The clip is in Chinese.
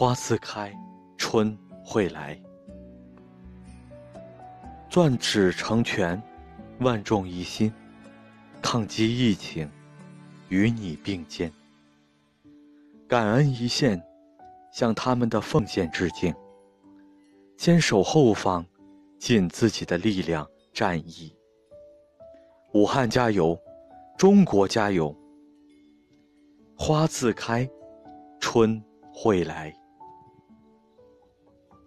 花自开春会来。攥指成拳万众一心抗击疫情与你并肩。感恩一线向他们的奉献致敬。坚守后方尽自己的力量战役。武汉加油中国加油。花自开春会来